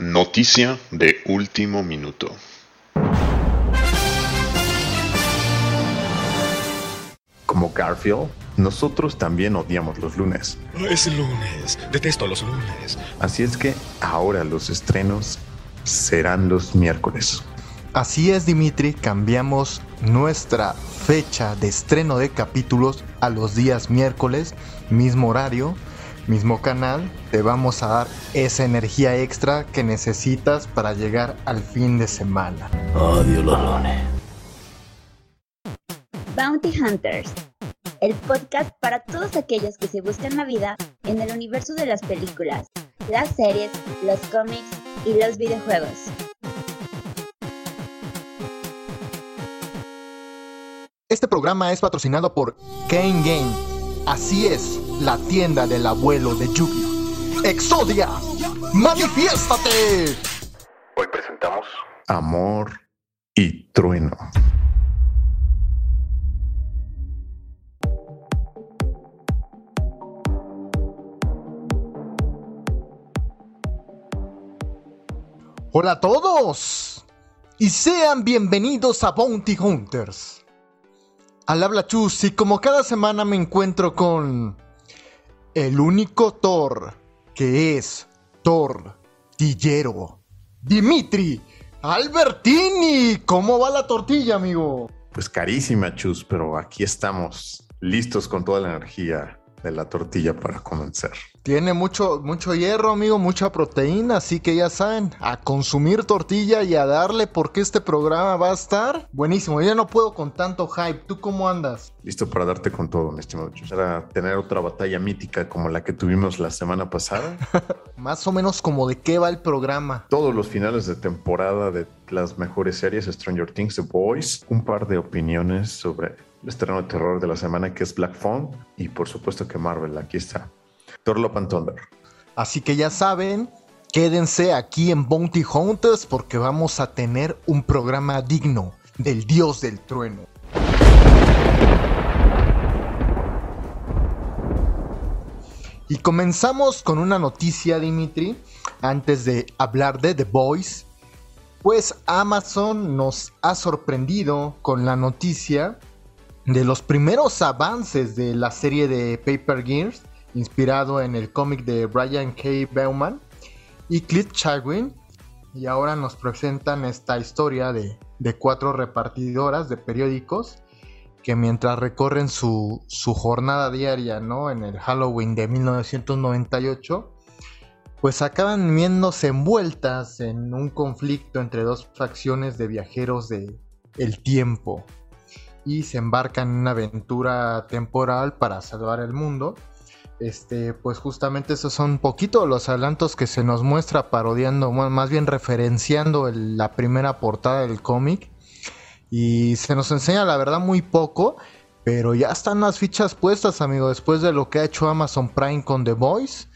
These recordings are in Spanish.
Noticia de último minuto. Como Garfield, nosotros también odiamos los lunes. Es lunes, detesto los lunes. Así es que ahora los estrenos serán los miércoles. Así es, Dimitri, cambiamos nuestra fecha de estreno de capítulos a los días miércoles, mismo horario, mismo canal. Te vamos a dar esa energía extra que necesitas para llegar al fin de semana. Odio los lunes. Bounty Hunters, el podcast para todos aquellos que se buscan la vida en el universo de las películas, las series, los cómics y los videojuegos. Este programa es patrocinado por Kane Game. Así es, la tienda del abuelo de Yugi. Exodia, manifiéstate. Hoy presentamos Amor y Trueno. Hola a todos y sean bienvenidos a Bounty Hunters. Al habla Chus y como cada semana me encuentro con el único Thor que es Thor Tillero, Dimitri Albertini. ¿Cómo va la tortilla, amigo? Pues carísima, Chus, pero aquí estamos, listos con toda la energía de la tortilla para comenzar. Tiene mucho, mucho hierro, amigo, mucha proteína, así que ya saben, a consumir tortilla y a darle porque este programa va a estar buenísimo. Yo ya no puedo con tanto hype. ¿Tú cómo andas? Listo para darte con todo, mi estimado. Para tener otra batalla mítica como la que tuvimos la semana pasada. Más o menos como de qué va el programa. Todos los finales de temporada de las mejores series, Stranger Things, The Boys, un par de opiniones sobre estreno de terror de la semana que es Black Phone y por supuesto que Marvel, aquí está. Thor Love and Thunder. Así que ya saben, quédense aquí en Bounty Hunters porque vamos a tener un programa digno del dios del trueno. Y comenzamos con una noticia, Dimitri, antes de hablar de The Boys. Pues Amazon nos ha sorprendido con la noticia de los primeros avances de la serie de Paper Gears, inspirado en el cómic de Brian K. Bauman y Cliff Chagwin. Y ahora nos presentan esta historia de, de cuatro repartidoras de periódicos que mientras recorren su, su, jornada diaria ¿no? en el Halloween de 1998, pues acaban viéndose envueltas en un conflicto entre dos facciones de viajeros de el tiempo y se embarcan en una aventura temporal para salvar el mundo. Este, pues justamente esos son un poquito los adelantos que se nos muestra parodiando, más bien referenciando la primera portada del cómic. Y se nos enseña la verdad muy poco, pero ya están las fichas puestas, amigo, después de lo que ha hecho Amazon Prime con The Voice.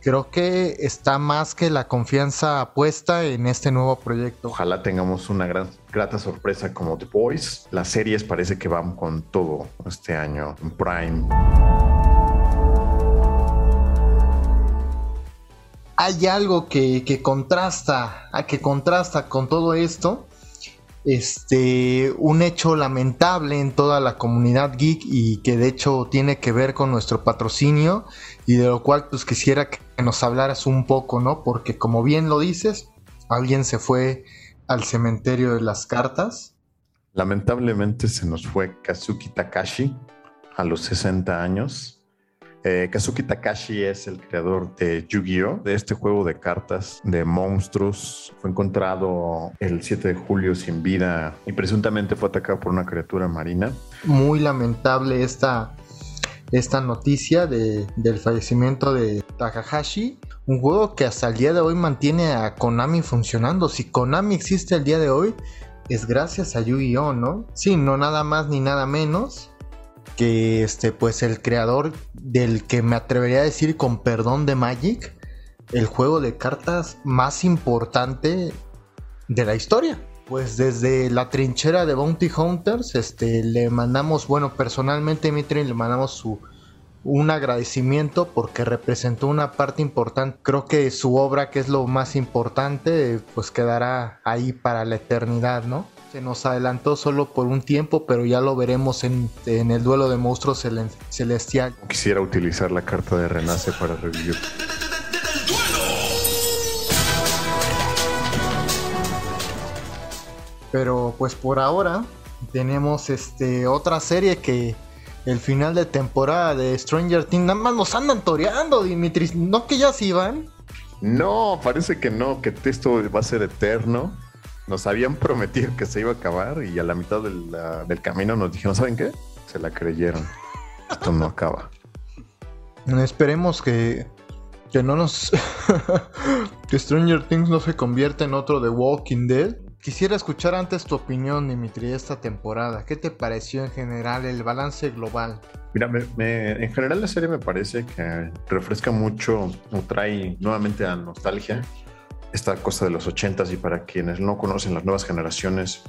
Creo que está más que la confianza puesta en este nuevo proyecto. Ojalá tengamos una gran, grata sorpresa como The Voice. Las series parece que van con todo este año en Prime. Hay algo que, que contrasta, que contrasta con todo esto este, un hecho lamentable en toda la comunidad geek y que de hecho tiene que ver con nuestro patrocinio y de lo cual pues quisiera que nos hablaras un poco, ¿no? Porque como bien lo dices, alguien se fue al cementerio de las cartas. Lamentablemente se nos fue Kazuki Takashi a los 60 años. Eh, Kazuki Takashi es el creador de Yu-Gi-Oh, de este juego de cartas de monstruos. Fue encontrado el 7 de julio sin vida y presuntamente fue atacado por una criatura marina. Muy lamentable esta, esta noticia de, del fallecimiento de Takahashi. Un juego que hasta el día de hoy mantiene a Konami funcionando. Si Konami existe el día de hoy, es gracias a Yu-Gi-Oh, ¿no? Sí, no nada más ni nada menos que este pues el creador del que me atrevería a decir con perdón de Magic, el juego de cartas más importante de la historia. Pues desde la trinchera de Bounty Hunters, este, le mandamos, bueno, personalmente Mitri le mandamos su, un agradecimiento porque representó una parte importante. Creo que su obra, que es lo más importante, pues quedará ahí para la eternidad, ¿no? Se nos adelantó solo por un tiempo, pero ya lo veremos en, en el duelo de monstruos celestial. Quisiera utilizar la carta de Renace para revivir. Pero pues por ahora tenemos este otra serie que el final de temporada de Stranger Things nada más nos andan toreando, Dimitri. No que ya se iban. No, parece que no, que esto va a ser eterno. Nos habían prometido que se iba a acabar y a la mitad la- del camino nos dijeron, ¿saben qué? Se la creyeron. Esto no acaba. Esperemos que, que no nos. que Stranger Things no se convierta en otro de Walking Dead. Quisiera escuchar antes tu opinión, Dimitri, de esta temporada. ¿Qué te pareció en general el balance global? Mira, me- me- en general la serie me parece que refresca mucho o trae nuevamente a nostalgia esta cosa de los ochentas y para quienes no conocen las nuevas generaciones,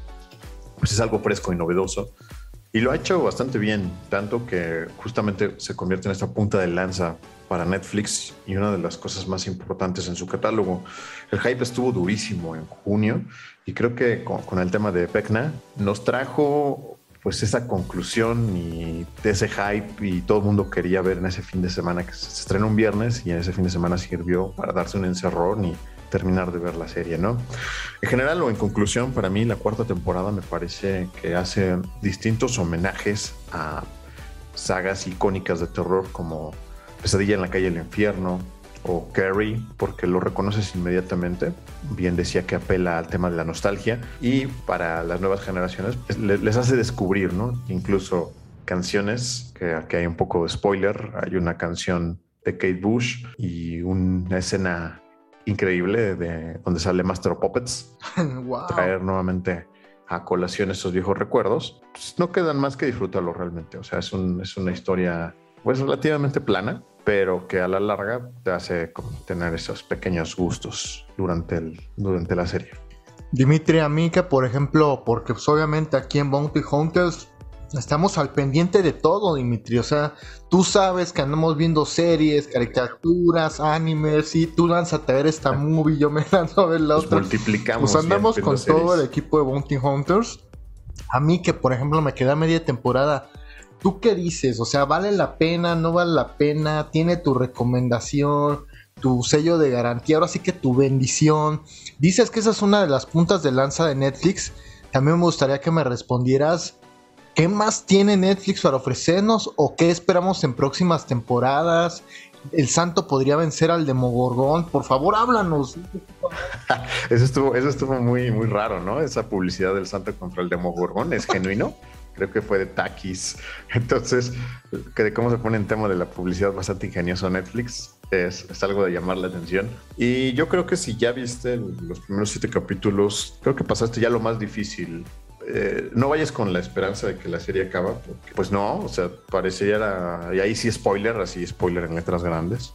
pues es algo fresco y novedoso. Y lo ha hecho bastante bien, tanto que justamente se convierte en esta punta de lanza para Netflix y una de las cosas más importantes en su catálogo. El hype estuvo durísimo en junio y creo que con, con el tema de Vecna nos trajo pues esa conclusión y ese hype y todo el mundo quería ver en ese fin de semana que se estrenó un viernes y en ese fin de semana sirvió para darse un encerrón y terminar de ver la serie, ¿no? En general o en conclusión, para mí la cuarta temporada me parece que hace distintos homenajes a sagas icónicas de terror como Pesadilla en la calle del infierno o Carrie, porque lo reconoces inmediatamente. Bien decía que apela al tema de la nostalgia y para las nuevas generaciones le- les hace descubrir, ¿no? Incluso canciones, que aquí hay un poco de spoiler, hay una canción de Kate Bush y una escena increíble de donde sale Master of Puppets wow. traer nuevamente a colación esos viejos recuerdos, pues no quedan más que disfrutarlo realmente. O sea, es, un- es una historia pues relativamente plana, pero que a la larga te hace tener esos pequeños gustos durante, el, durante la serie. Dimitri, a mí que por ejemplo, porque pues, obviamente aquí en Bounty Hunters estamos al pendiente de todo, Dimitri. O sea, tú sabes que andamos viendo series, caricaturas, animes, y tú lánzate a ver esta movie, yo me lanzo a ver la Nos otra. multiplicamos. Pues andamos con series. todo el equipo de Bounty Hunters. A mí que por ejemplo me queda media temporada. ¿Tú qué dices? O sea, ¿vale la pena? ¿No vale la pena? ¿Tiene tu recomendación? ¿Tu sello de garantía? Ahora sí que tu bendición. Dices que esa es una de las puntas de lanza de Netflix. También me gustaría que me respondieras. ¿Qué más tiene Netflix para ofrecernos? ¿O qué esperamos en próximas temporadas? ¿El santo podría vencer al Demogorgón? Por favor, háblanos. Eso estuvo, eso estuvo muy, muy raro, ¿no? Esa publicidad del santo contra el Demogorgón es genuino. Creo que fue de Takis. Entonces, de cómo se pone en tema de la publicidad bastante ingenioso Netflix es, es algo de llamar la atención. Y yo creo que si ya viste los primeros siete capítulos, creo que pasaste ya lo más difícil. Eh, no vayas con la esperanza de que la serie acaba, porque pues no, o sea, pareciera, y ahí sí spoiler, así spoiler en letras grandes.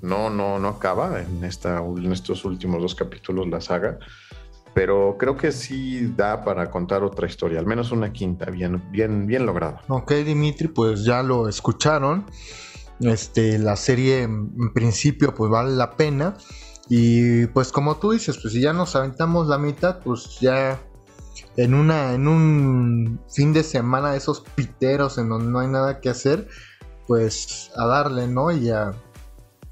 No, no, no acaba en, esta, en estos últimos dos capítulos la saga, pero creo que sí da para contar otra historia, al menos una quinta, bien, bien, bien lograda. Ok, Dimitri, pues ya lo escucharon. Este, la serie en principio pues vale la pena. Y pues como tú dices, pues si ya nos aventamos la mitad, pues ya en una, en un fin de semana de esos piteros en donde no hay nada que hacer, pues a darle, ¿no? Y a,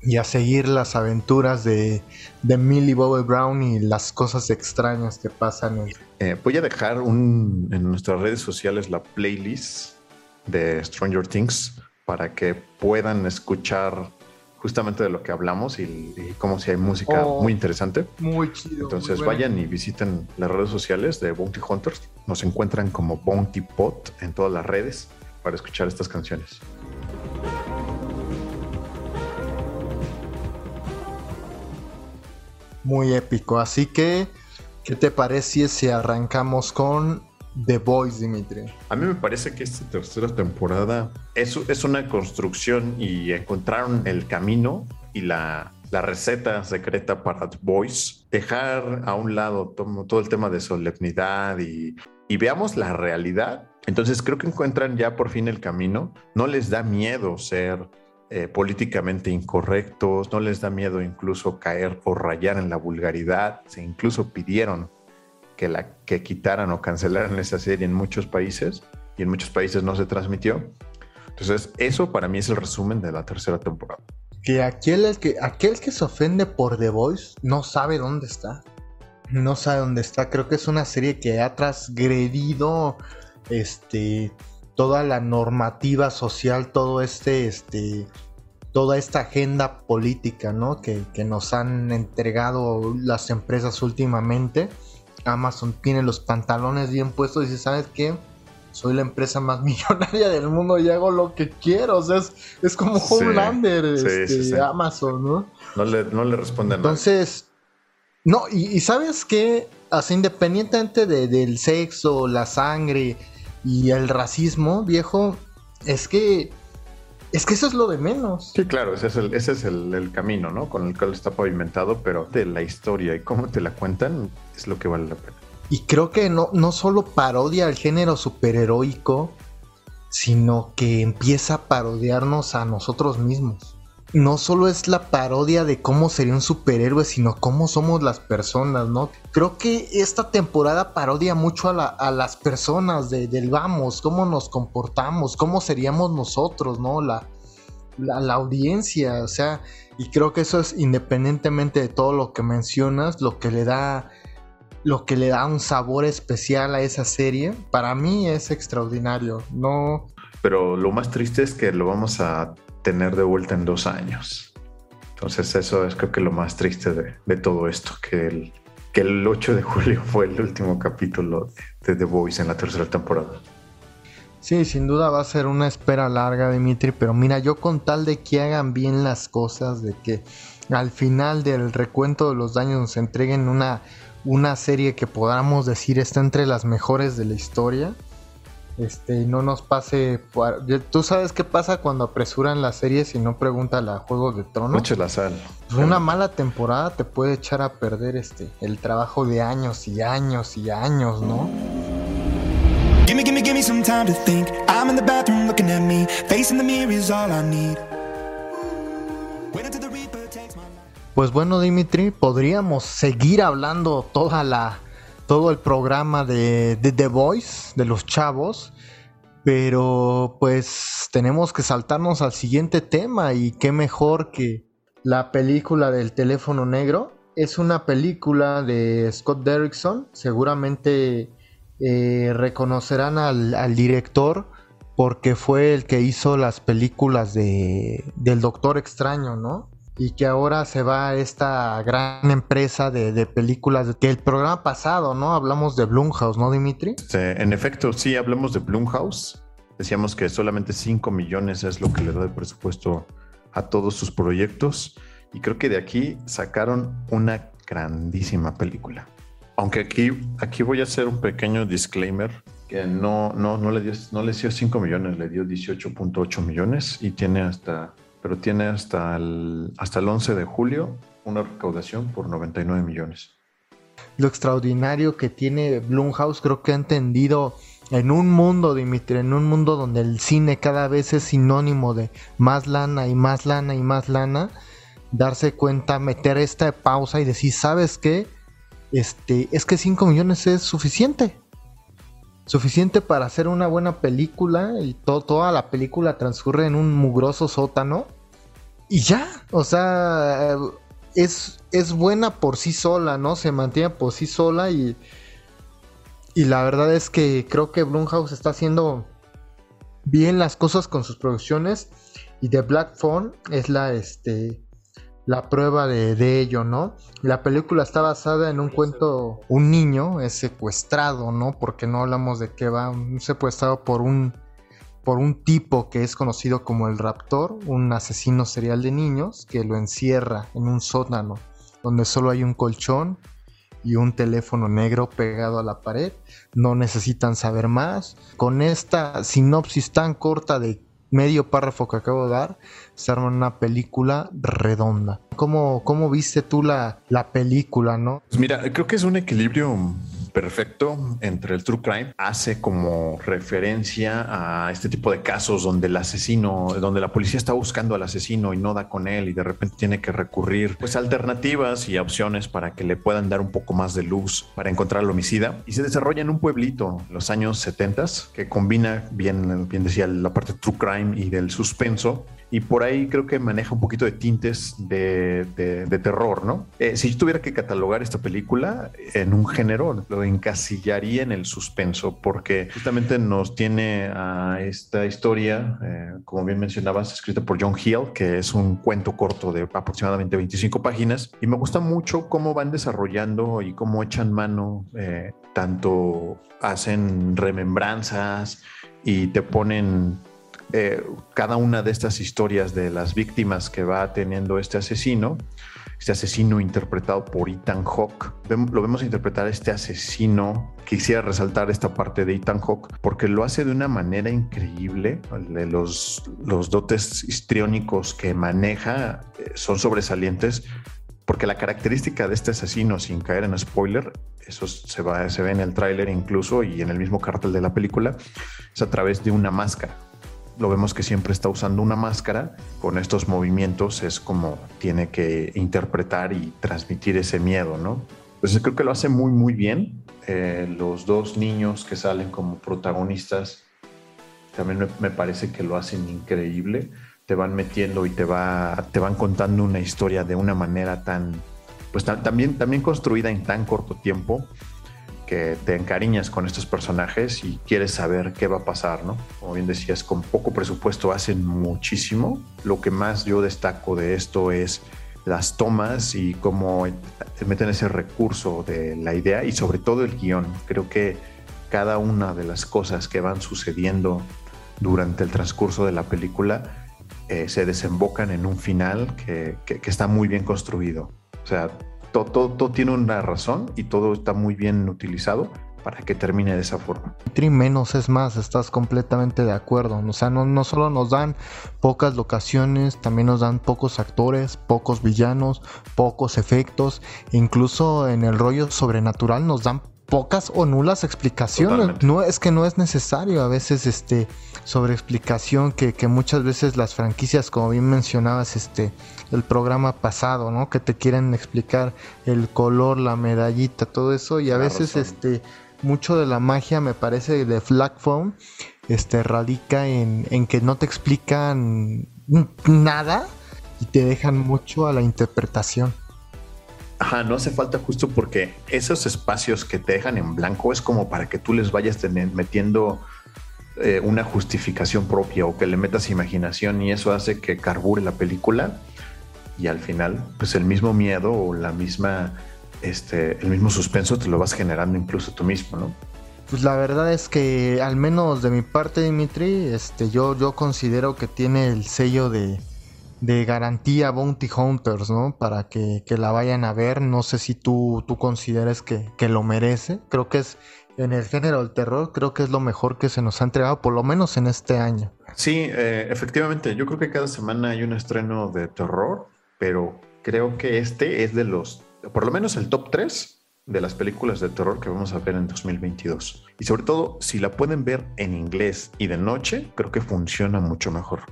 y a seguir las aventuras de, de Millie Bobby Brown y las cosas extrañas que pasan en, Eh, voy a dejar un, en nuestras redes sociales la playlist de Stranger Things para que puedan escuchar justamente de lo que hablamos y, y como si hay música Oh. muy interesante. Muy chido. Entonces muy vayan y visiten las redes sociales de Bounty Hunters. Nos encuentran como Bounty Pot en todas las redes para escuchar estas canciones. Muy épico. Así que, ¿qué te parece si arrancamos con The Voice, Dimitri? A mí me parece que esta tercera temporada es, es una construcción y encontraron el camino y la, la receta secreta para The Voice. Dejar a un lado todo, el tema de solemnidad y, y veamos la realidad Entonces creo que encuentran ya por fin el camino. No les da miedo ser eh, políticamente incorrectos, no les da miedo incluso caer o rayar en la vulgaridad. Se incluso pidieron que, la, que quitaran o cancelaran esa serie en muchos países y en muchos países no se transmitió. Entonces eso para mí es el resumen de la tercera temporada. Que aquel, que aquel que se ofende por The Voice no sabe dónde está. No sabe dónde está. Creo que es una serie que ha transgredido este, toda la normativa social, todo este, este, toda esta agenda política, ¿no? Que, que nos han entregado las empresas últimamente. Amazon tiene los pantalones bien puestos y dice, ¿sabes qué? Soy la empresa más millonaria del mundo y hago lo que quiero. O sea, es, como Homelander, este, Amazon, ¿no? No le, no le responden Entonces, no, y, sabes qué, así independientemente del sexo, la sangre y el racismo, viejo, es que es que eso es lo de menos. Sí, claro, ese es el, ese es el, camino, ¿no? Con el cual está pavimentado, pero de la historia y cómo te la cuentan es lo que vale la pena. Y creo que no, no solo parodia al género superheroico, sino que empieza a parodiarnos a nosotros mismos no solo es la parodia de cómo sería un superhéroe, sino cómo somos las personas, ¿no? Creo que esta temporada parodia mucho a, las personas de, del vamos, cómo nos comportamos, cómo seríamos nosotros, ¿no? La, la, audiencia, o sea, y creo que eso es independientemente de todo lo que mencionas, lo que le da lo que le da un sabor especial a esa serie, para mí es extraordinario, no pero lo más triste es que lo vamos a tener de vuelta en dos años. Entonces eso es creo que lo más triste de, todo esto, que el, que el 8 de julio fue el último capítulo de The Voice en la tercera temporada. Sí, sin duda va a ser una espera larga, Dimitri, pero mira, yo con tal de que hagan bien las cosas, de que al final del recuento de los daños nos entreguen una, una serie que podamos decir está entre las mejores de la historia, este, no nos pase. ¿Tú sabes qué pasa cuando apresuran las series y no pregunta a Juego de Tronos? Mucho la sal. Pues una mala temporada te puede echar a perder este el trabajo de años y años y años, ¿no? Pues bueno, Dimitri, podríamos seguir hablando toda la todo el programa de, The Voice, de los chavos. Pero pues tenemos que saltarnos al siguiente tema y qué mejor que la película del teléfono negro. Es una película de Scott Derrickson. Seguramente eh, reconocerán al, director porque fue el que hizo las películas de, del Doctor Extraño, ¿no? Y que ahora se va esta gran empresa de, películas que el programa pasado, ¿no? Hablamos de Blumhouse, ¿no, Dimitri? en efecto, sí, hablamos de Blumhouse. Decíamos que solamente 5 millones es lo que le da de presupuesto a todos sus proyectos y creo que de aquí sacaron una grandísima película. Aunque aquí, aquí voy a hacer un pequeño disclaimer que no, no, no, le dio, no le dio 5 millones, le dio 18.8 millones y tiene hasta pero tiene hasta el, hasta el 11 de julio una recaudación por 99 millones. Lo extraordinario que tiene Blumhouse creo que ha entendido en un mundo, Dimitri, en un mundo donde el cine cada vez es sinónimo de más lana y más lana y más lana, darse cuenta, meter esta pausa y decir, ¿sabes qué? Este, es que 5 millones es suficiente. Suficiente para hacer una buena película y toda la película transcurre en un mugroso sótano y ya, o sea, es, es buena por sí sola, ¿no? Se mantiene por sí sola y, y la verdad es que creo que Blumhouse está haciendo bien las cosas con sus producciones y The Black Phone es la, este, la prueba de, de, ello, ¿no? La película está basada en un cuento, un niño es secuestrado, ¿no? Porque no hablamos de que va secuestrado por un por un tipo que es conocido como el Raptor, un asesino serial de niños que lo encierra en un sótano donde solo hay un colchón y un teléfono negro pegado a la pared. No necesitan saber más. Con esta sinopsis tan corta de medio párrafo que acabo de dar, se arma una película redonda. ¿Cómo, cómo viste tú la, la película, no? Pues mira, creo que es un equilibrio perfecto entre el true crime. Hace como referencia a este tipo de casos donde el asesino, donde la policía está buscando al asesino y no da con él y de repente tiene que recurrir pues a alternativas y opciones para que le puedan dar un poco más de luz para encontrar al homicida. Y se desarrolla en un pueblito en los años 70 que combina bien, bien decía, la parte true crime y del suspenso y por ahí creo que maneja un poquito de tintes de, terror, ¿no? Eh, si yo tuviera que catalogar esta película en un género, lo encasillaría en el suspenso, porque justamente nos tiene a esta historia, eh, como bien mencionabas, escrita por John Hill, que es un cuento corto de aproximadamente 25 páginas, y me gusta mucho cómo van desarrollando y cómo echan mano, eh, tanto hacen remembranzas y te ponen eh, cada una de estas historias de las víctimas que va teniendo este asesino, este asesino interpretado por Ethan Hawke, lo vemos interpretar a este asesino. Quisiera resaltar esta parte de Ethan Hawke porque lo hace de una manera increíble. Los, los dotes histriónicos que maneja eh, son sobresalientes porque la característica de este asesino, sin caer en spoiler, eso se, va, se ve en el tráiler incluso y en el mismo cartel de la película, es a través de una máscara lo vemos que siempre está usando una máscara. Con estos movimientos es como tiene que interpretar y transmitir ese miedo, ¿no? Pues creo que lo hace muy, muy bien. Eh, los dos niños que salen como protagonistas también me, parece que lo hacen increíble. Te van metiendo y te, va, te van contando una historia de una manera tan, pues también, también construida en tan corto tiempo que te encariñas con estos personajes y quieres saber qué va a pasar, ¿no? Como bien decías, con poco presupuesto hacen muchísimo. Lo que más yo destaco de esto es las tomas y cómo meten ese recurso de la idea y sobre todo el guion. Creo que cada una de las cosas que van sucediendo durante el transcurso de la película eh, se desembocan en un final que, que, que está muy bien construido. O sea, todo, tiene una razón y todo está muy bien utilizado para que termine de esa forma. Tri menos es más, estás completamente de acuerdo. O sea, no, no solo nos dan pocas locaciones, también nos dan pocos actores, pocos villanos, pocos efectos. Incluso en el rollo sobrenatural nos dan pocas o nulas explicaciones. No es que no es necesario a veces este sobre explicación que, que, muchas veces las franquicias, como bien mencionabas, este el programa pasado, ¿no? Que te quieren explicar el color, la medallita, todo eso y a veces este mucho de la magia me parece de Flag Phone este radica en, en que no te explican nada y te dejan mucho a la interpretación. Ajá, no hace falta justo porque esos espacios que te dejan en blanco es como para que tú les vayas metiendo eh, una justificación propia o que le metas imaginación y eso hace que carbure la película y al final pues el mismo miedo o la misma este el mismo suspenso te lo vas generando incluso tú mismo, ¿no? Pues la verdad es que al menos de mi parte Dimitri, este yo yo considero que tiene el sello de de garantía Bounty Hunters, ¿no? Para que, la vayan a ver. No sé si tú, tú consideres que, lo merece. Creo que es en el género del terror, creo que es lo mejor que se nos ha entregado, por lo menos en este año. Sí, eh, efectivamente. Yo creo que cada semana hay un estreno de terror, pero creo que este es de los, por lo menos el top 3 de las películas de terror que vamos a ver en 2022. Y sobre todo, si la pueden ver en inglés y de noche, creo que funciona mucho mejor.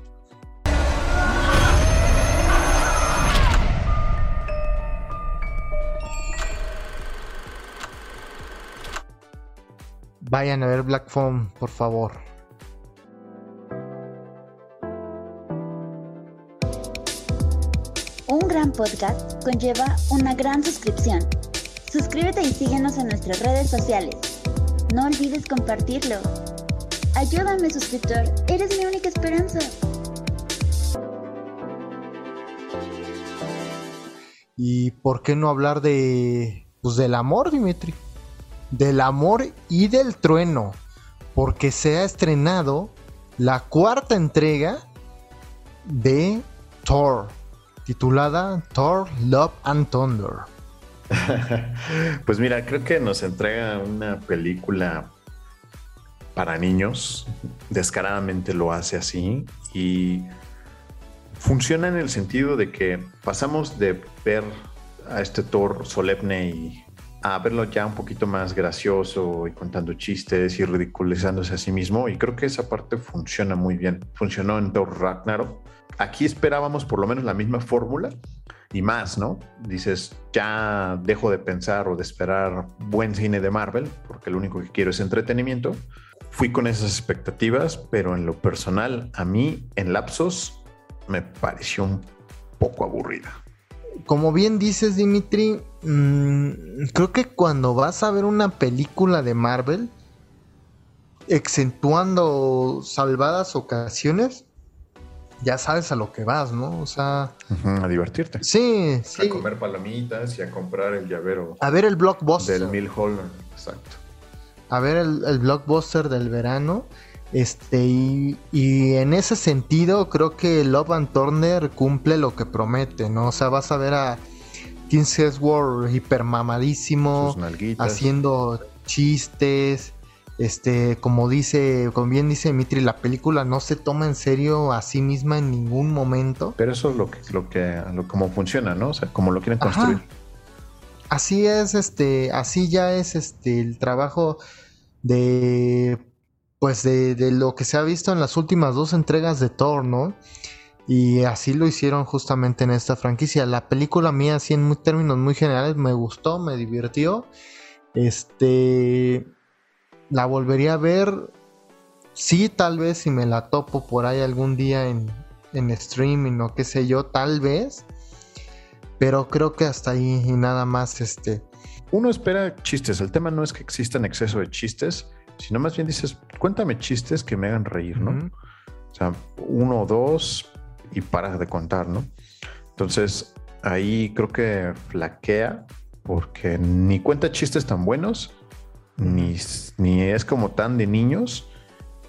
Vayan a ver Black Phone, por favor. Un gran podcast conlleva una gran suscripción. Suscríbete y síguenos en nuestras redes sociales. No olvides compartirlo. Ayúdame, suscriptor. Eres mi única esperanza. ¿Y por qué no hablar de pues del amor, Dimitri? Del amor y del trueno, porque se ha estrenado la cuarta entrega de Thor, titulada Thor, Love and Thunder. pues mira, creo que nos entrega una película para niños, descaradamente lo hace así y funciona en el sentido de que pasamos de ver a este Thor solemne y a verlo ya un poquito más gracioso y contando chistes y ridiculizándose a sí mismo. Y creo que esa parte funciona muy bien. Funcionó en Thor Ragnarok. Aquí esperábamos por lo menos la misma fórmula y más, ¿no? Dices, ya dejo de pensar o de esperar buen cine de Marvel, porque lo único que quiero es entretenimiento. Fui con esas expectativas, pero en lo personal, a mí, en lapsos, me pareció un poco aburrida. Como bien dices, Dimitri, mmm, creo que cuando vas a ver una película de Marvel, exentuando salvadas ocasiones, ya sabes a lo que vas, ¿no? O sea. A divertirte. Sí, sí. A comer palomitas y a comprar el llavero A ver el blockbuster. del Mil Holland. Exacto. a ver el, el blockbuster del verano. Este, y, y en ese sentido, creo que Love and Turner cumple lo que promete, ¿no? O sea, vas a ver a King Hemsworth hipermamadísimo, haciendo chistes. Este, como dice, como bien dice Dimitri, la película no se toma en serio a sí misma en ningún momento. Pero eso es lo que, lo que, lo, como funciona, ¿no? O sea, como lo quieren Ajá. construir. Así es, este, así ya es este el trabajo de pues de, lo que se ha visto en las últimas dos entregas de Thor, ¿no? Y así lo hicieron justamente en esta franquicia. La película mía, así en términos muy generales, me gustó, me divirtió. Este, la volvería a ver. Sí, tal vez si me la topo por ahí algún día en, en streaming o qué sé yo, tal vez. Pero creo que hasta ahí y nada más, este. Uno espera chistes. El tema no es que existan exceso de chistes, sino más bien dices, cuéntame chistes que me hagan reír, ¿no? Ujú. O sea, uno o dos y paras de contar, ¿no? Entonces, ahí creo que flaquea porque ni cuenta chistes tan buenos, ni, ni es como tan de niños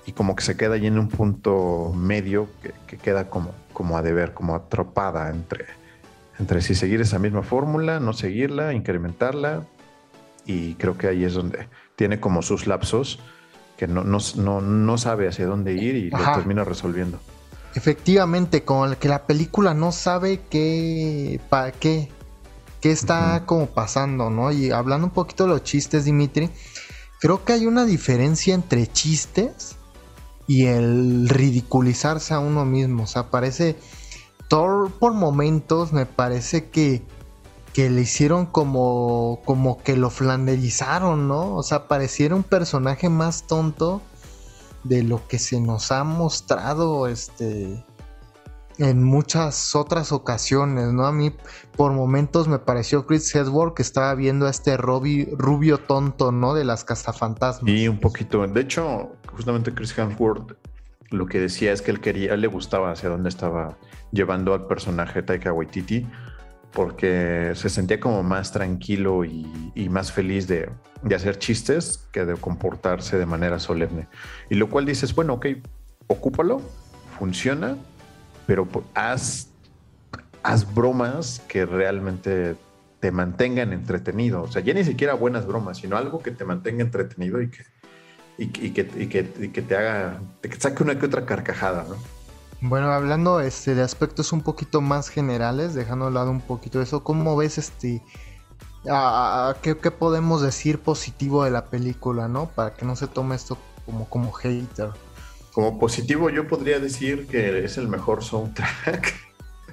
y como que se queda ahí en un punto medio que, que queda como, como a deber, como atrapada entre, entre si seguir esa misma fórmula, no seguirla, incrementarla. Y creo que ahí es donde tiene como sus lapsos que no, no, no, no sabe hacia dónde ir y Ajá. lo termina resolviendo. Efectivamente, como el que la película no sabe qué, para qué, qué está como pasando, ¿no? Y hablando un poquito de los chistes, Dimitri, creo que hay una diferencia entre chistes y el ridiculizarse a uno mismo. O sea, parece, Thor por momentos me parece que, que le hicieron como, como que lo flanderizaron, ¿no? O sea, pareciera un personaje más tonto de lo que se nos ha mostrado este en muchas otras ocasiones, ¿no? A mí por momentos me pareció Chris Hemsworth que estaba viendo a este Robbie, rubio tonto, ¿no? De las cazafantasmas. Y un poquito, de hecho, justamente Chris Hemsworth lo que decía es que él quería, él le gustaba hacia dónde estaba llevando al personaje Taika Waititi, porque se sentía como más tranquilo y, y más feliz de, de hacer chistes que de comportarse de manera solemne. Y lo cual dices, bueno, ok, ocúpalo, funciona, pero haz, haz bromas que realmente te mantengan entretenido. O sea, ya ni siquiera buenas bromas, sino algo que te mantenga entretenido y que, y, y que, que, que te haga, te saque una que otra carcajada, ¿no? Bueno, hablando este, de aspectos un poquito más generales, dejando de lado un poquito eso, ¿cómo ves este... a- a- ¿qué, qué podemos decir positivo de la película, no? Para que no se tome esto como, como hater. Como positivo, yo podría decir que es el mejor soundtrack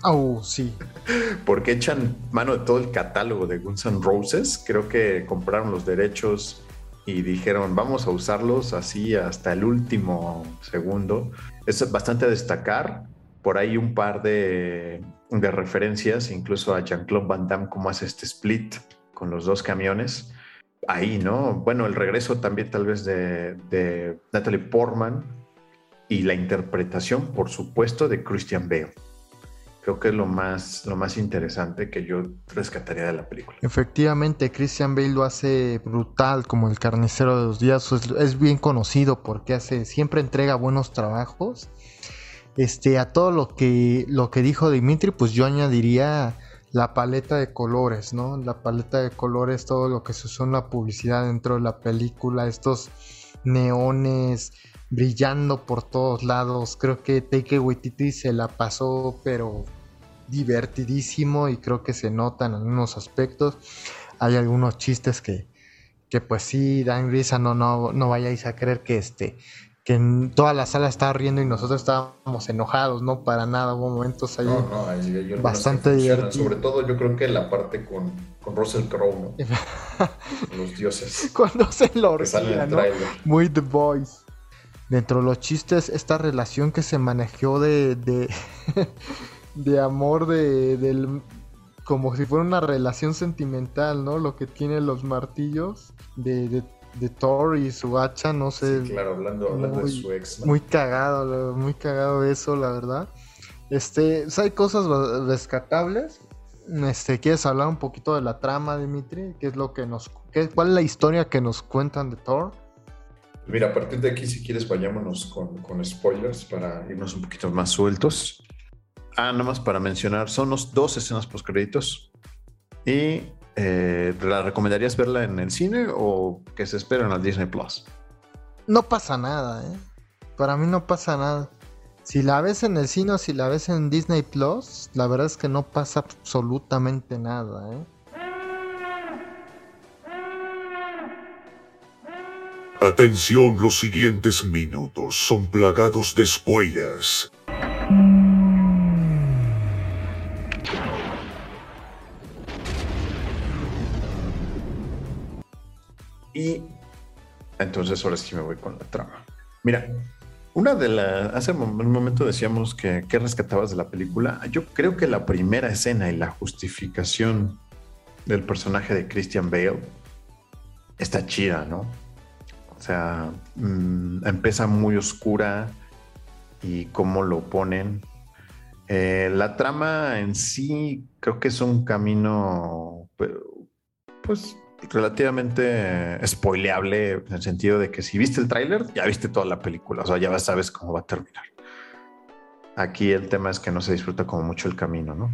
Oh, sí. porque echan mano de todo el catálogo de Guns N' Roses. Creo que compraron los derechos y dijeron, vamos a usarlos así hasta el último segundo. Es bastante a destacar. Por ahí un par de, de referencias, incluso a Jean-Claude Van Damme, cómo hace este split con los dos camiones. Ahí, ¿no? Bueno, el regreso también tal vez de, de Natalie Portman y la interpretación, por supuesto, de Christian Bale. Creo que es lo más, lo más interesante que yo rescataría de la película. Efectivamente, Christian Bale lo hace brutal como el carnicero de los días. Es, bien conocido porque hace, siempre entrega buenos trabajos. Este, a todo lo que, lo que dijo Dimitri, pues yo añadiría la paleta de colores, ¿no? La paleta de colores, todo lo que se usó en la publicidad dentro de la película, estos neones brillando por todos lados. Creo que Taika Waititi se la pasó, pero divertidísimo y creo que se nota en algunos aspectos. hay algunos chistes que, que pues sí dan risa, no, no, no vayáis a creer que este que en toda la sala estaba riendo y nosotros estábamos enojados, no para nada, hubo momentos ahí No, no, bastante que funcionan, divertido. Sobre todo yo creo que la parte con, con Russell Crowe, ¿no? Los dioses. cuando se lo orgía. Muy The Voice. Dentro de los chistes, esta relación que se manejó de, de, de amor, de, del, como si fuera una relación sentimental, ¿no? Lo que tienen los martillos de, de, de Thor y su hacha, no sé. Sí, claro, hablando, hablando de muy- su ex. ¿no? Muy cagado, muy cagado eso, la verdad. Este, hay cosas rescatables. Este, ¿quieres hablar un poquito de la trama, Dimitri? ¿Qué es lo que nos, qué, cuál es la historia que nos cuentan de Thor? Mira, a partir de aquí, si quieres, vayámonos con, con spoilers para irnos un poquito más sueltos. Ah, nada más para mencionar, son los dos escenas post créditos. Y eh, ¿la recomendarías verla en el cine o que se esperen al Disney Plus? No pasa nada, ¿eh? Para mí no pasa nada. Si la ves en el cine o si la ves en Disney Plus, la verdad es que no pasa absolutamente nada, ¿eh? Atención, los siguientes minutos son plagados de spoilers. Y entonces ahora sí me voy con la trama. Mira, una de las... Hace un momento decíamos que qué rescatabas de la película. Yo creo que la primera escena y la justificación del personaje de Christian Bale está chida, ¿no? O sea, mm, empieza muy oscura y cómo lo ponen. Eh, la trama en sí creo que es un camino, pues, relativamente spoileable en el sentido de que si viste el tráiler, ya viste toda la película, o sea, ya sabes cómo va a terminar. Aquí el tema es que no se disfruta como mucho el camino, ¿no?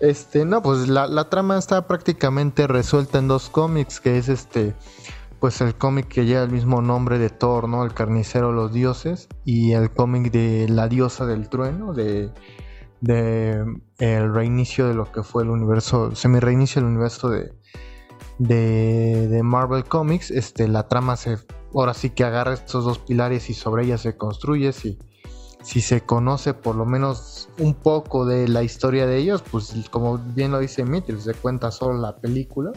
Este, no, pues la, la trama está prácticamente resuelta en dos cómics, que es este, pues el cómic que lleva el mismo nombre de Thor, ¿no? El carnicero de los dioses, y el cómic de la diosa del trueno, de, de el reinicio de lo que fue el universo, semi-reinicio del universo de, de, de Marvel Comics. Este, la trama se, ahora sí que agarra estos dos pilares y sobre ella se construye, sí si se conoce por lo menos un poco de la historia de ellos, pues como bien lo dice Mitri, se cuenta solo la película.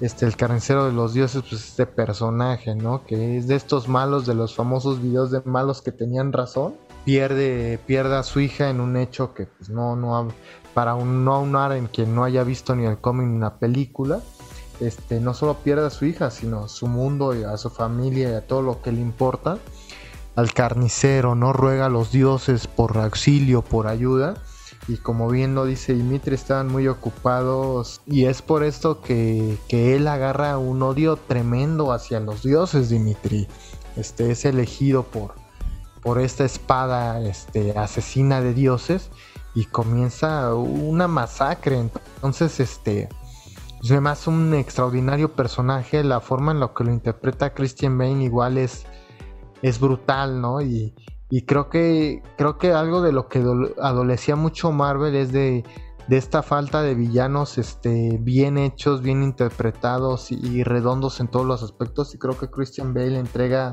Este, el carnicero de los dioses, pues este personaje, ¿no? Que es de estos malos, de los famosos videos de malos que tenían razón. Pierde, pierde a su hija en un hecho que pues no, no, para un, no aunar en quien no haya visto ni el cómic ni la película. Este, no solo pierde a su hija, sino su mundo y a su familia y a todo lo que le importa al carnicero, ¿no? Ruega a los dioses por auxilio, por ayuda. Y como bien lo dice Dimitri, estaban muy ocupados. Y es por esto que, que él agarra un odio tremendo hacia los dioses, Dimitri. Este es elegido por, por esta espada este, asesina de dioses. Y comienza una masacre. Entonces, este. Me hace un extraordinario personaje. La forma en la que lo interpreta Christian Bale igual es es brutal, ¿no? Y, y creo que creo que algo de lo que dol- adolecía mucho Marvel es de, de esta falta de villanos este, bien hechos, bien interpretados y, y redondos en todos los aspectos. Y creo que Christian Bale entrega,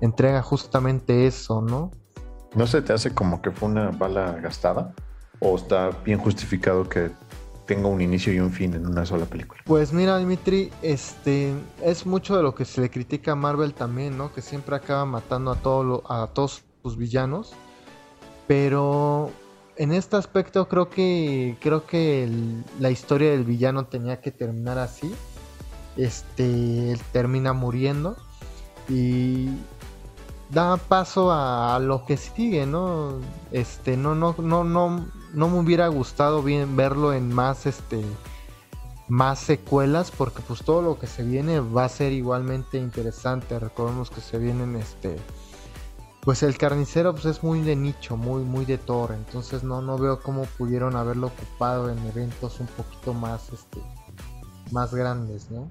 entrega justamente eso, ¿no? ¿No se te hace como que fue una bala gastada? ¿O está bien justificado que tenga un inicio y un fin en una sola película? Pues mira, Dimitri, este es mucho de lo que se le critica a Marvel también, ¿no? Que siempre acaba matando a, todo lo- a todos sus villanos. Pero en este aspecto creo que creo que la historia del villano tenía que terminar así. Este, él termina muriendo y da paso a, a lo que sigue, ¿no? Este, no, no, no, no, no me hubiera gustado bien verlo en más, este, más secuelas, porque pues todo lo que se viene va a ser igualmente interesante. Recordemos que se vienen, este, pues el carnicero pues es muy de nicho, muy, muy de Thor, entonces no, no veo cómo pudieron haberlo ocupado en eventos un poquito más, este, más grandes, ¿no?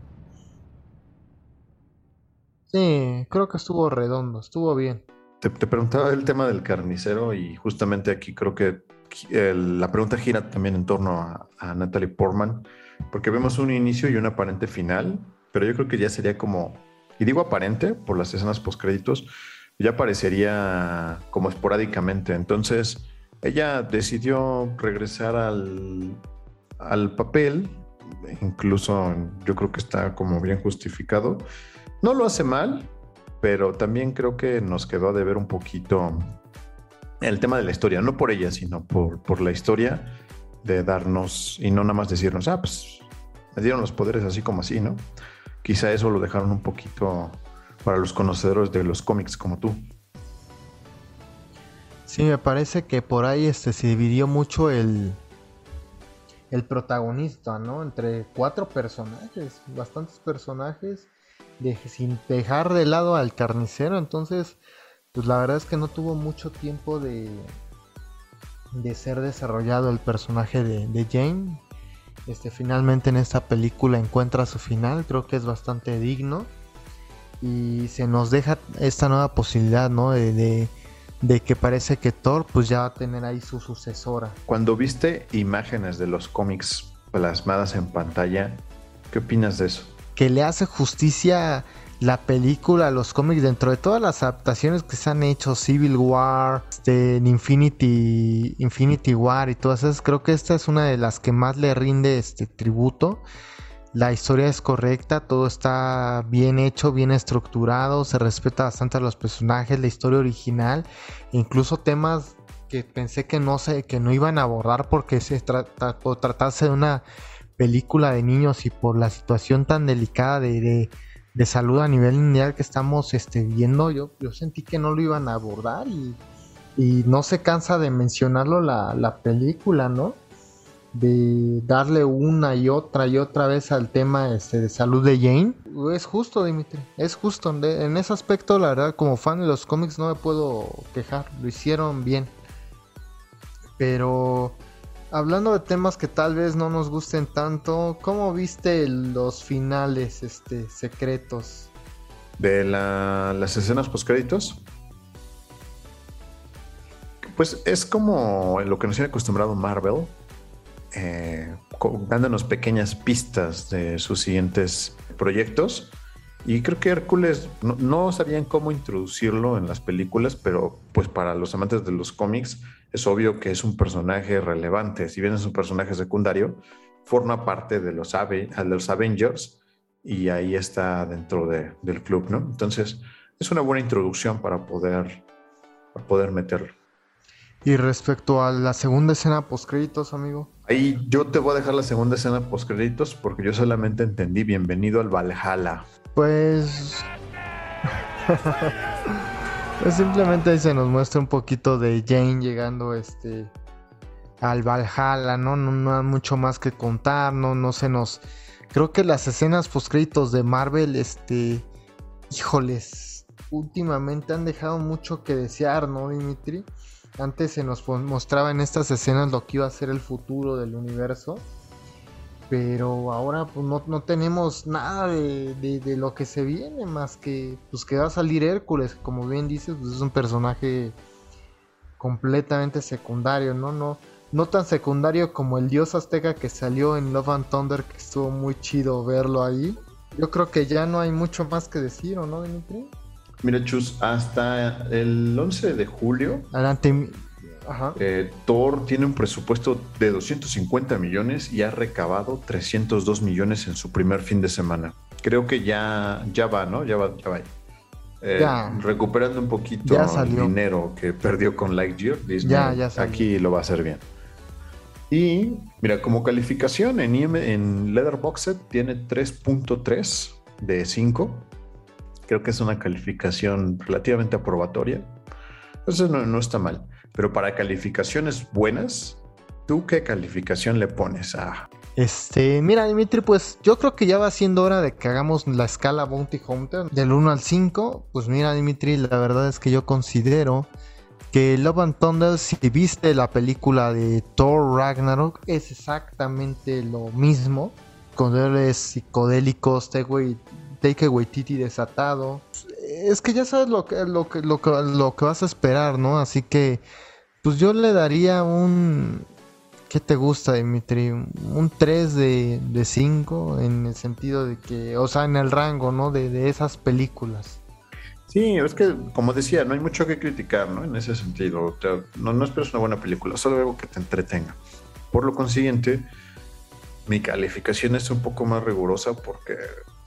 Sí, creo que estuvo redondo, estuvo bien. Te, te preguntaba el tema del carnicero y justamente aquí creo que la pregunta gira también en torno a, a Natalie Portman, porque vemos un inicio y un aparente final, pero yo creo que ya sería como, y digo aparente por las escenas postcréditos, ya parecería como esporádicamente. Entonces, ella decidió regresar al, al papel, incluso yo creo que está como bien justificado. No lo hace mal, pero también creo que nos quedó de ver un poquito el tema de la historia, no por ella, sino por, por la historia de darnos y no nada más decirnos, ah, pues me dieron los poderes así como así, ¿no? Quizá eso lo dejaron un poquito para los conocedores de los cómics como tú. Sí, me parece que por ahí este, se dividió mucho el, el protagonista, ¿no? Entre cuatro personajes, bastantes personajes, sin dejar de lado al carnicero, entonces, pues la verdad es que no tuvo mucho tiempo de, de ser desarrollado el personaje de, de Jane. Este, finalmente en esta película encuentra su final, creo que es bastante digno. Y se nos deja esta nueva posibilidad, ¿no? De, de, que parece que Thor pues ya va a tener ahí su sucesora. Cuando viste imágenes de los cómics plasmadas en pantalla, ¿qué opinas de eso? Que le hace justicia la película, los cómics, dentro de todas las adaptaciones que se han hecho, Civil War, este, Infinity, Infinity War y todas esas, creo que esta es una de las que más le rinde este tributo. La historia es correcta, todo está bien hecho, bien estructurado, se respeta bastante a los personajes, la historia original, incluso temas que pensé que no sé, que no iban a abordar porque se trata, por tratarse de una película de niños y por la situación tan delicada de de salud a nivel mundial que estamos este, viendo, yo, yo sentí que no lo iban a abordar y, no se cansa de mencionarlo la, la, película, ¿no? De darle una y otra y otra vez al tema este, de salud de Jane. Es justo, Dimitri, es justo. En ese aspecto, la verdad, como fan de los cómics no me puedo quejar, lo hicieron bien. Pero hablando de temas que tal vez no nos gusten tanto, ¿cómo viste los finales este, secretos? De las escenas postcréditos. Pues es como lo que nos tiene acostumbrado Marvel, eh, dándonos pequeñas pistas de sus siguientes proyectos. Y creo que Hércules no, no, sabían cómo introducirlo en las películas, pero pues para los amantes de los cómics es obvio que es un personaje relevante. Si bien es un personaje secundario, forma parte de los, Avengers y ahí está dentro del club, ¿no? Entonces, es una buena introducción para poder, para poder meterlo. Y respecto a la segunda escena post-créditos, amigo. Ahí yo te voy a dejar la segunda escena post-créditos porque yo solamente entendí bienvenido al Valhalla. Pues... Pues simplemente ahí se nos muestra un poquito de Jane llegando este al Valhalla, ¿no? No, hay mucho más que contar, no, no se nos. Creo que las escenas postcritos de Marvel, este. Híjoles. Últimamente han dejado mucho que desear, ¿no, Dimitri? Antes se nos mostraba en estas escenas lo que iba a ser el futuro del universo pero ahora pues no, tenemos nada de, lo que se viene más que pues que va a salir Hércules como bien dices pues es un personaje completamente secundario no no no tan secundario como el dios azteca que salió en Love and Thunder que estuvo muy chido verlo ahí yo creo que ya no hay mucho más que decir ¿o no Dimitri? Mira Chus hasta el 11 de julio adelante eh, Thor tiene un presupuesto de 250 millones y ha recabado 302 millones en su primer fin de semana. Creo que ya, ya va, ¿no? Ya va, ya va. Eh, recuperando un poquito el dinero que perdió con Lightyear, Disney aquí lo va a hacer bien. Y mira, como calificación en, IM, en Letterboxd tiene 3.3 de 5. Creo que es una calificación relativamente aprobatoria. Entonces no, no está mal. Pero para calificaciones buenas, ¿tú qué calificación le pones a... Este, mira Dimitri, pues yo creo que ya va siendo hora de que hagamos la escala Bounty Hunter del 1 al 5. Pues mira Dimitri, la verdad es que yo considero que Love and Thunder, si viste la película de Thor Ragnarok, es exactamente lo mismo. Con psicodélicos, Take Away Titi desatado. Es que ya sabes lo que, lo que, lo que vas a esperar, ¿no? Así que pues yo le daría un ¿Qué te gusta, Dimitri? Un 3 de, de 5 en el sentido de que, o sea, en el rango, ¿no? De, de esas películas. Sí, es que, como decía, no hay mucho que criticar, ¿no? En ese sentido, no, no esperes una buena película, solo algo que te entretenga. Por lo consiguiente, mi calificación es un poco más rigurosa porque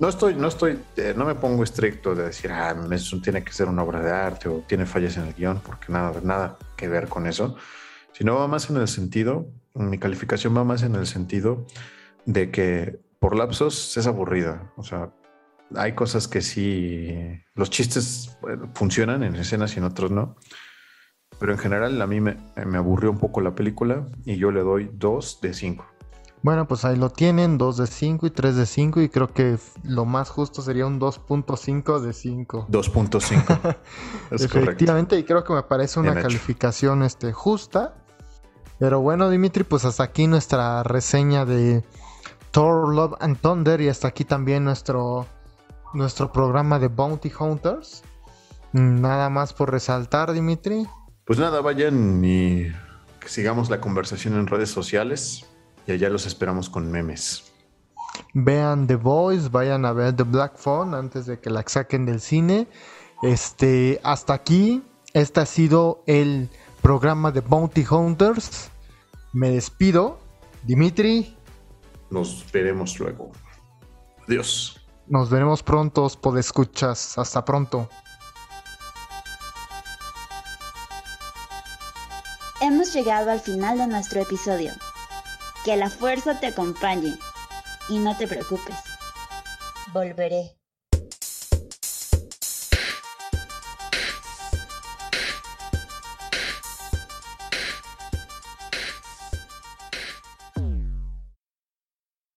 no estoy, no estoy, eh, no me pongo estricto de decir, ah, eso tiene que ser una obra de arte o tiene fallas en el guion, porque nada, nada que ver con eso, sino va más en el sentido, mi calificación va más en el sentido de que por lapsos es aburrida, o sea, hay cosas que sí, los chistes bueno, funcionan en escenas y en otros no, pero en general a mí me, aburrió un poco la película y yo le doy 2 de 5. Bueno, pues ahí lo tienen, 2 de 5 y 3 de 5 y creo que lo más justo sería un 2.5 de 5. 2.5. es Efectivamente, correcto. y creo que me parece una Bien hecho. calificación este, justa. Pero bueno, Dimitri, pues hasta aquí nuestra reseña de Thor, Love and Thunder y hasta aquí también nuestro, nuestro programa de Bounty Hunters. Nada más por resaltar, Dimitri. Pues nada, vayan y que sigamos la conversación en redes sociales y allá los esperamos con memes. Vean The Voice, vayan a ver The Black Phone antes de que la saquen del cine. Este, hasta aquí, este ha sido el programa de Bounty Hunters. Me despido. Dimitri, Nos veremos luego. Adiós. nos veremos pronto, escuchas. Hasta pronto. Hemos llegado al final de nuestro episodio. Que la fuerza te acompañe. Y no te preocupes. Volveré.